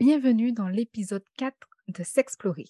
bienvenue dans l'épisode 4 de S'explorer.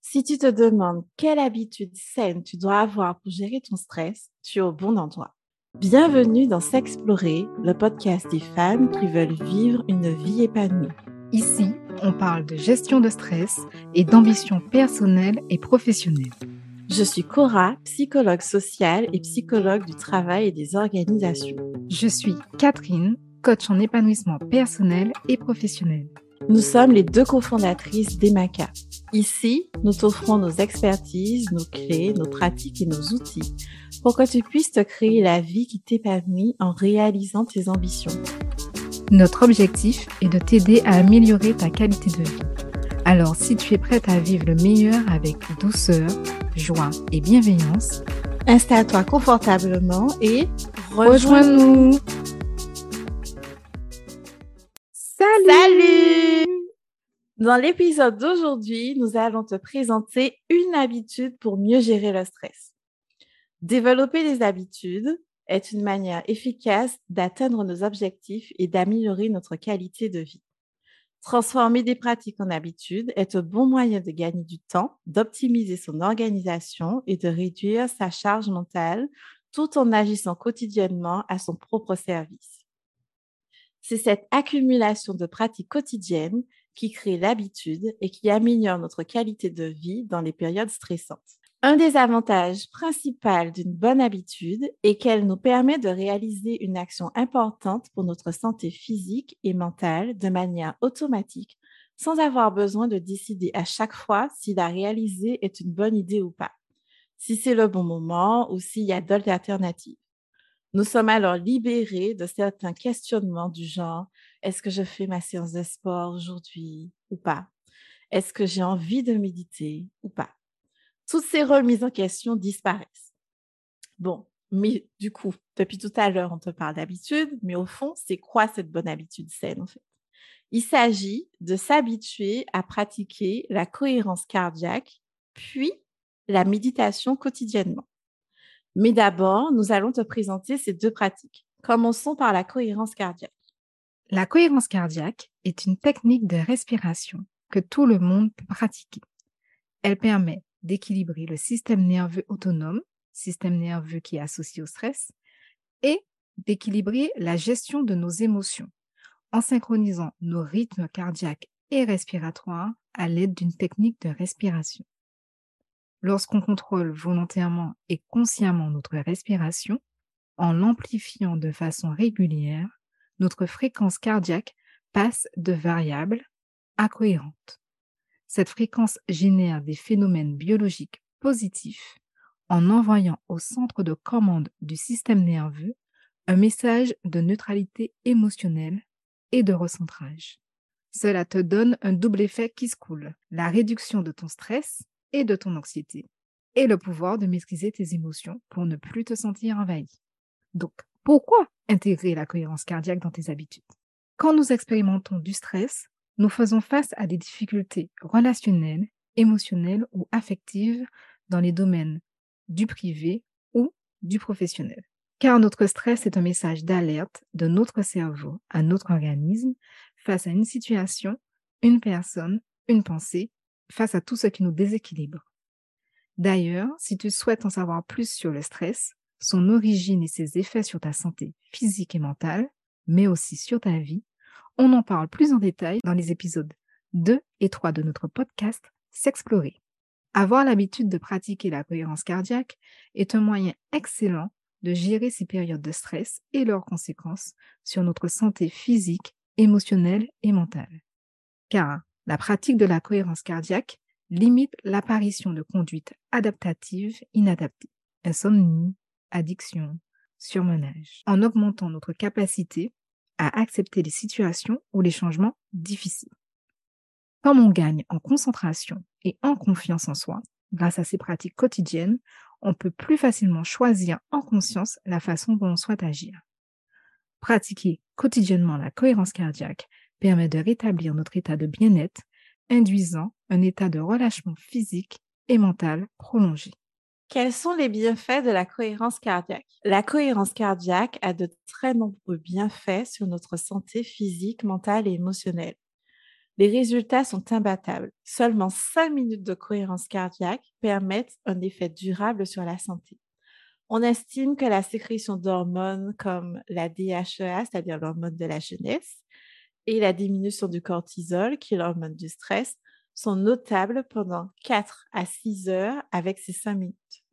Si tu te demandes quelle habitude saine tu dois avoir pour gérer ton stress, tu es au bon endroit. Bienvenue dans S'explorer, le podcast des femmes qui veulent vivre une vie épanouie. Ici, on parle de gestion de stress et d'ambition personnelle et professionnelle. Je suis Cora, psychologue sociale et psychologue du travail et des organisations. Je suis Catherine, coach en épanouissement personnel et professionnel. Nous sommes les deux cofondatrices d'EMACA. Ici, nous t'offrons nos expertises, nos clés, nos pratiques et nos outils pour que tu puisses te créer la vie qui t'épanouit en réalisant tes ambitions. Notre objectif est de t'aider à améliorer ta qualité de vie. Alors, si tu es prête à vivre le meilleur avec douceur, joie et bienveillance, installe-toi confortablement et rejoins-nous. Salut! Dans l'épisode d'aujourd'hui, nous allons te présenter une habitude pour mieux gérer le stress. Développer des habitudes est une manière efficace d'atteindre nos objectifs et d'améliorer notre qualité de vie. Transformer des pratiques en habitudes est un bon moyen de gagner du temps, d'optimiser son organisation et de réduire sa charge mentale tout en agissant quotidiennement à son propre service. C'est cette accumulation de pratiques quotidiennes qui crée l'habitude et qui améliore notre qualité de vie dans les périodes stressantes. Un des avantages principaux d'une bonne habitude est qu'elle nous permet de réaliser une action importante pour notre santé physique et mentale de manière automatique, sans avoir besoin de décider à chaque fois si la réaliser est une bonne idée ou pas, si c'est le bon moment ou s'il y a d'autres alternatives. Nous sommes alors libérés de certains questionnements du genre est-ce que je fais ma séance de sport aujourd'hui ou pas? Est-ce que j'ai envie de méditer ou pas? Toutes ces remises en question disparaissent. Bon, mais du coup, depuis tout à l'heure, on te parle d'habitude, mais au fond, c'est quoi cette bonne habitude saine en fait? Il s'agit de s'habituer à pratiquer la cohérence cardiaque, puis la méditation quotidiennement. Mais d'abord, nous allons te présenter ces deux pratiques. Commençons par la cohérence cardiaque. La cohérence cardiaque est une technique de respiration que tout le monde peut pratiquer. Elle permet d'équilibrer le système nerveux autonome, système nerveux qui est associé au stress, et d'équilibrer la gestion de nos émotions en synchronisant nos rythmes cardiaques et respiratoires à l'aide d'une technique de respiration. Lorsqu'on contrôle volontairement et consciemment notre respiration, en l'amplifiant de façon régulière, notre fréquence cardiaque passe de variable à cohérente. Cette fréquence génère des phénomènes biologiques positifs en envoyant au centre de commande du système nerveux un message de neutralité émotionnelle et de recentrage. Cela te donne un double effet qui se coule, la réduction de ton stress et de ton anxiété, et le pouvoir de maîtriser tes émotions pour ne plus te sentir envahi. Donc, pourquoi intégrer la cohérence cardiaque dans tes habitudes Quand nous expérimentons du stress, nous faisons face à des difficultés relationnelles, émotionnelles ou affectives dans les domaines du privé ou du professionnel. Car notre stress est un message d'alerte de notre cerveau à notre organisme face à une situation, une personne, une pensée, face à tout ce qui nous déséquilibre. D'ailleurs, si tu souhaites en savoir plus sur le stress, son origine et ses effets sur ta santé physique et mentale, mais aussi sur ta vie, on en parle plus en détail dans les épisodes 2 et 3 de notre podcast S'explorer. Avoir l'habitude de pratiquer la cohérence cardiaque est un moyen excellent de gérer ces périodes de stress et leurs conséquences sur notre santé physique, émotionnelle et mentale. Car la pratique de la cohérence cardiaque limite l'apparition de conduites adaptatives inadaptées, insomnie, addiction, surmenage, en augmentant notre capacité à accepter les situations ou les changements difficiles. Comme on gagne en concentration et en confiance en soi, grâce à ces pratiques quotidiennes, on peut plus facilement choisir en conscience la façon dont on souhaite agir. Pratiquer quotidiennement la cohérence cardiaque permet de rétablir notre état de bien-être, induisant un état de relâchement physique et mental prolongé. Quels sont les bienfaits de la cohérence cardiaque? La cohérence cardiaque a de très nombreux bienfaits sur notre santé physique, mentale et émotionnelle. Les résultats sont imbattables. Seulement 5 minutes de cohérence cardiaque permettent un effet durable sur la santé. On estime que la sécrétion d'hormones comme la DHEA, c'est-à-dire l'hormone de la jeunesse, et la diminution du cortisol, qui est l'hormone du stress, sont notables pendant 4 à 6 heures avec ces 5 minutes.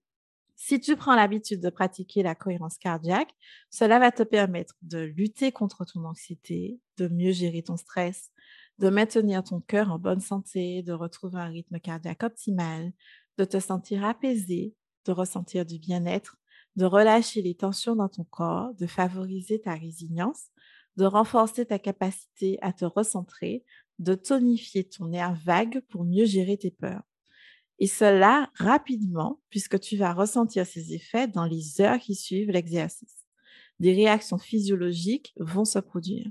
Si tu prends l'habitude de pratiquer la cohérence cardiaque, cela va te permettre de lutter contre ton anxiété, de mieux gérer ton stress, de maintenir ton cœur en bonne santé, de retrouver un rythme cardiaque optimal, de te sentir apaisé, de ressentir du bien-être, de relâcher les tensions dans ton corps, de favoriser ta résilience, de renforcer ta capacité à te recentrer, de tonifier ton nerf vague pour mieux gérer tes peurs. Et cela rapidement, puisque tu vas ressentir ces effets dans les heures qui suivent l'exercice. Des réactions physiologiques vont se produire.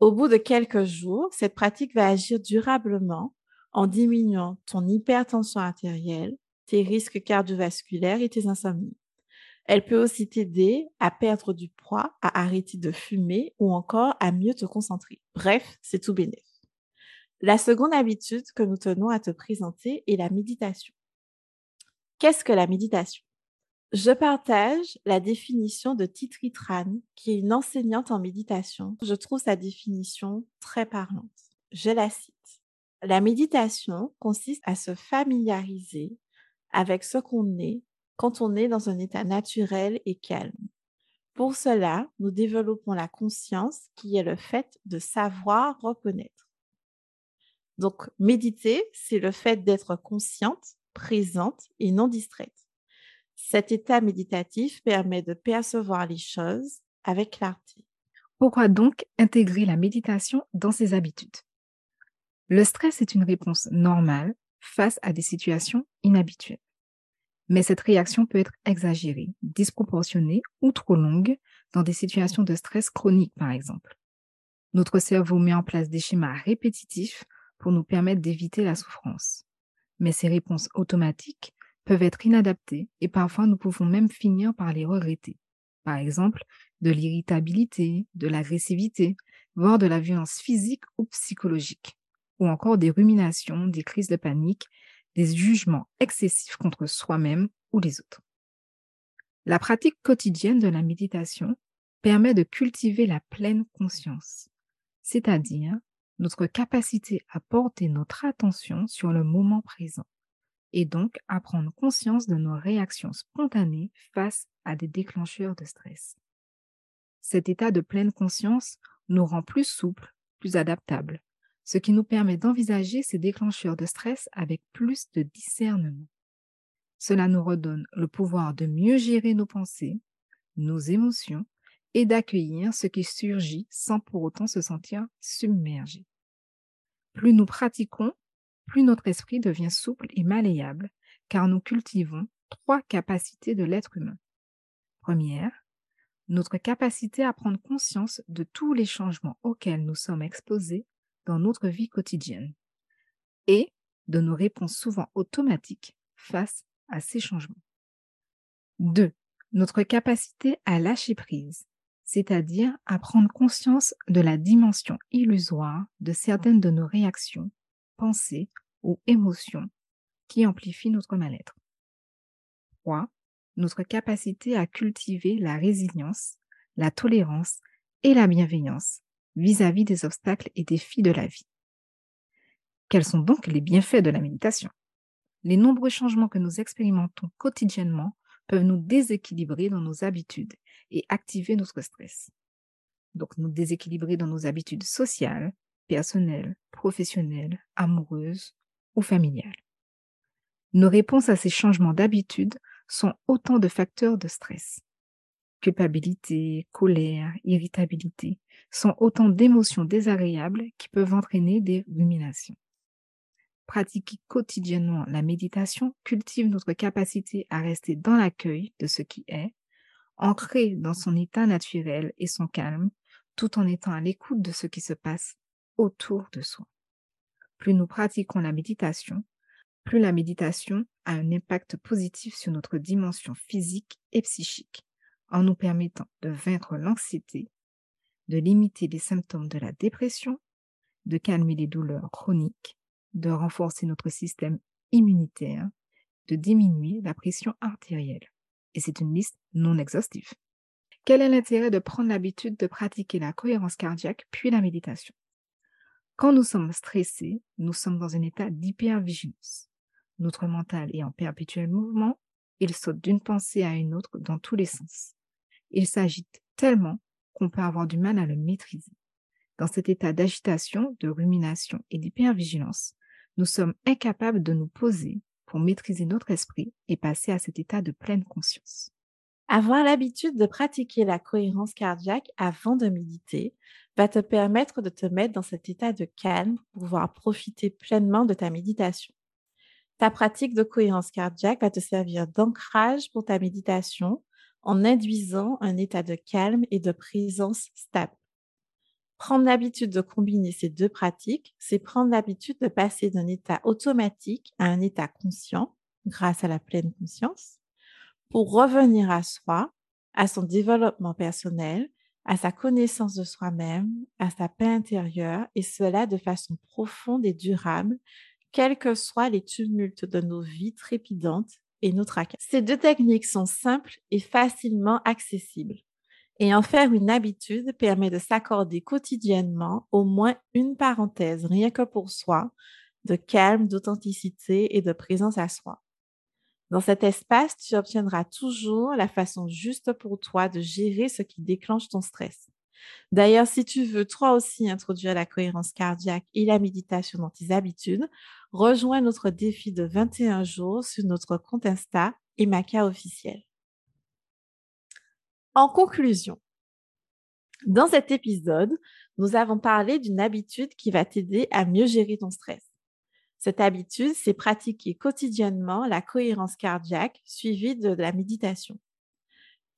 Au bout de quelques jours, cette pratique va agir durablement en diminuant ton hypertension artérielle, tes risques cardiovasculaires et tes insomnies. Elle peut aussi t'aider à perdre du poids, à arrêter de fumer ou encore à mieux te concentrer. Bref, c'est tout bénéf. La seconde habitude que nous tenons à te présenter est la méditation. Qu'est-ce que la méditation? Je partage la définition de Titri Tran, qui est une enseignante en méditation. Je trouve sa définition très parlante. Je la cite. La méditation consiste à se familiariser avec ce qu'on est quand on est dans un état naturel et calme. Pour cela, nous développons la conscience qui est le fait de savoir reconnaître. Donc, méditer, c'est le fait d'être consciente, présente et non distraite. Cet état méditatif permet de percevoir les choses avec clarté. Pourquoi donc intégrer la méditation dans ses habitudes? Le stress est une réponse normale face à des situations inhabituelles. Mais cette réaction peut être exagérée, disproportionnée ou trop longue dans des situations de stress chronique, par exemple. Notre cerveau met en place des schémas répétitifs pour nous permettre d'éviter la souffrance. Mais ces réponses automatiques peuvent être inadaptées et parfois nous pouvons même finir par les regretter. Par exemple, de l'irritabilité, de l'agressivité, voire de la violence physique ou psychologique, ou encore des ruminations, des crises de panique des jugements excessifs contre soi-même ou les autres. La pratique quotidienne de la méditation permet de cultiver la pleine conscience, c'est-à-dire notre capacité à porter notre attention sur le moment présent et donc à prendre conscience de nos réactions spontanées face à des déclencheurs de stress. Cet état de pleine conscience nous rend plus souples, plus adaptables ce qui nous permet d'envisager ces déclencheurs de stress avec plus de discernement. Cela nous redonne le pouvoir de mieux gérer nos pensées, nos émotions et d'accueillir ce qui surgit sans pour autant se sentir submergé. Plus nous pratiquons, plus notre esprit devient souple et malléable, car nous cultivons trois capacités de l'être humain. Première, notre capacité à prendre conscience de tous les changements auxquels nous sommes exposés dans notre vie quotidienne et de nos réponses souvent automatiques face à ces changements. 2. Notre capacité à lâcher prise, c'est-à-dire à prendre conscience de la dimension illusoire de certaines de nos réactions, pensées ou émotions qui amplifient notre mal-être. 3. Notre capacité à cultiver la résilience, la tolérance et la bienveillance vis-à-vis des obstacles et défis de la vie. Quels sont donc les bienfaits de la méditation? Les nombreux changements que nous expérimentons quotidiennement peuvent nous déséquilibrer dans nos habitudes et activer notre stress. Donc nous déséquilibrer dans nos habitudes sociales, personnelles, professionnelles, amoureuses ou familiales. Nos réponses à ces changements d'habitude sont autant de facteurs de stress culpabilité, colère, irritabilité sont autant d'émotions désagréables qui peuvent entraîner des ruminations. Pratiquer quotidiennement la méditation cultive notre capacité à rester dans l'accueil de ce qui est, ancré dans son état naturel et son calme, tout en étant à l'écoute de ce qui se passe autour de soi. Plus nous pratiquons la méditation, plus la méditation a un impact positif sur notre dimension physique et psychique en nous permettant de vaincre l'anxiété, de limiter les symptômes de la dépression, de calmer les douleurs chroniques, de renforcer notre système immunitaire, de diminuer la pression artérielle. Et c'est une liste non exhaustive. Quel est l'intérêt de prendre l'habitude de pratiquer la cohérence cardiaque puis la méditation? Quand nous sommes stressés, nous sommes dans un état d'hypervigilance. Notre mental est en perpétuel mouvement, il saute d'une pensée à une autre dans tous les sens. Il s'agite tellement qu'on peut avoir du mal à le maîtriser. Dans cet état d'agitation, de rumination et d'hypervigilance, nous sommes incapables de nous poser pour maîtriser notre esprit et passer à cet état de pleine conscience. Avoir l'habitude de pratiquer la cohérence cardiaque avant de méditer va te permettre de te mettre dans cet état de calme pour pouvoir profiter pleinement de ta méditation. Ta pratique de cohérence cardiaque va te servir d'ancrage pour ta méditation en induisant un état de calme et de présence stable. Prendre l'habitude de combiner ces deux pratiques, c'est prendre l'habitude de passer d'un état automatique à un état conscient grâce à la pleine conscience pour revenir à soi, à son développement personnel, à sa connaissance de soi-même, à sa paix intérieure, et cela de façon profonde et durable, quels que soient les tumultes de nos vies trépidantes et nos tracas. Ces deux techniques sont simples et facilement accessibles. Et en faire une habitude permet de s'accorder quotidiennement au moins une parenthèse, rien que pour soi, de calme, d'authenticité et de présence à soi. Dans cet espace, tu obtiendras toujours la façon juste pour toi de gérer ce qui déclenche ton stress. D'ailleurs, si tu veux toi aussi introduire la cohérence cardiaque et la méditation dans tes habitudes, rejoins notre défi de 21 jours sur notre compte Insta Emaka officiel. En conclusion, dans cet épisode, nous avons parlé d'une habitude qui va t'aider à mieux gérer ton stress. Cette habitude, c'est pratiquer quotidiennement la cohérence cardiaque suivie de la méditation.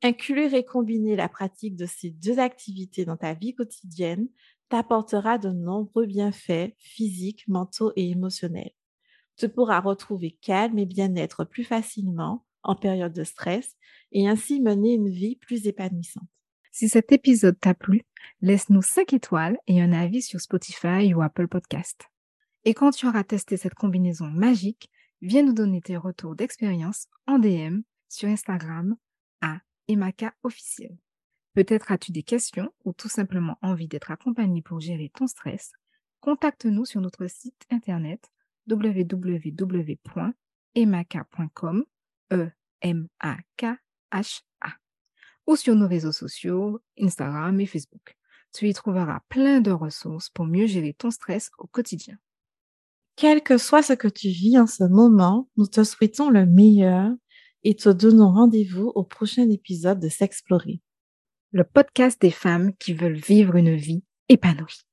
Inclure et combiner la pratique de ces deux activités dans ta vie quotidienne t'apportera de nombreux bienfaits physiques, mentaux et émotionnels. Tu pourras retrouver calme et bien-être plus facilement en période de stress et ainsi mener une vie plus épanouissante. Si cet épisode t'a plu, laisse-nous 5 étoiles et un avis sur Spotify ou Apple Podcast. Et quand tu auras testé cette combinaison magique, viens nous donner tes retours d'expérience en DM sur Instagram à Emaka officiel. Peut-être as-tu des questions ou tout simplement envie d'être accompagné pour gérer ton stress. Contacte-nous sur notre site internet www.emaka.com e ou sur nos réseaux sociaux Instagram et Facebook. Tu y trouveras plein de ressources pour mieux gérer ton stress au quotidien. Quel que soit ce que tu vis en ce moment, nous te souhaitons le meilleur et te donnons rendez-vous au prochain épisode de S'explorer. Le podcast des femmes qui veulent vivre une vie épanouie.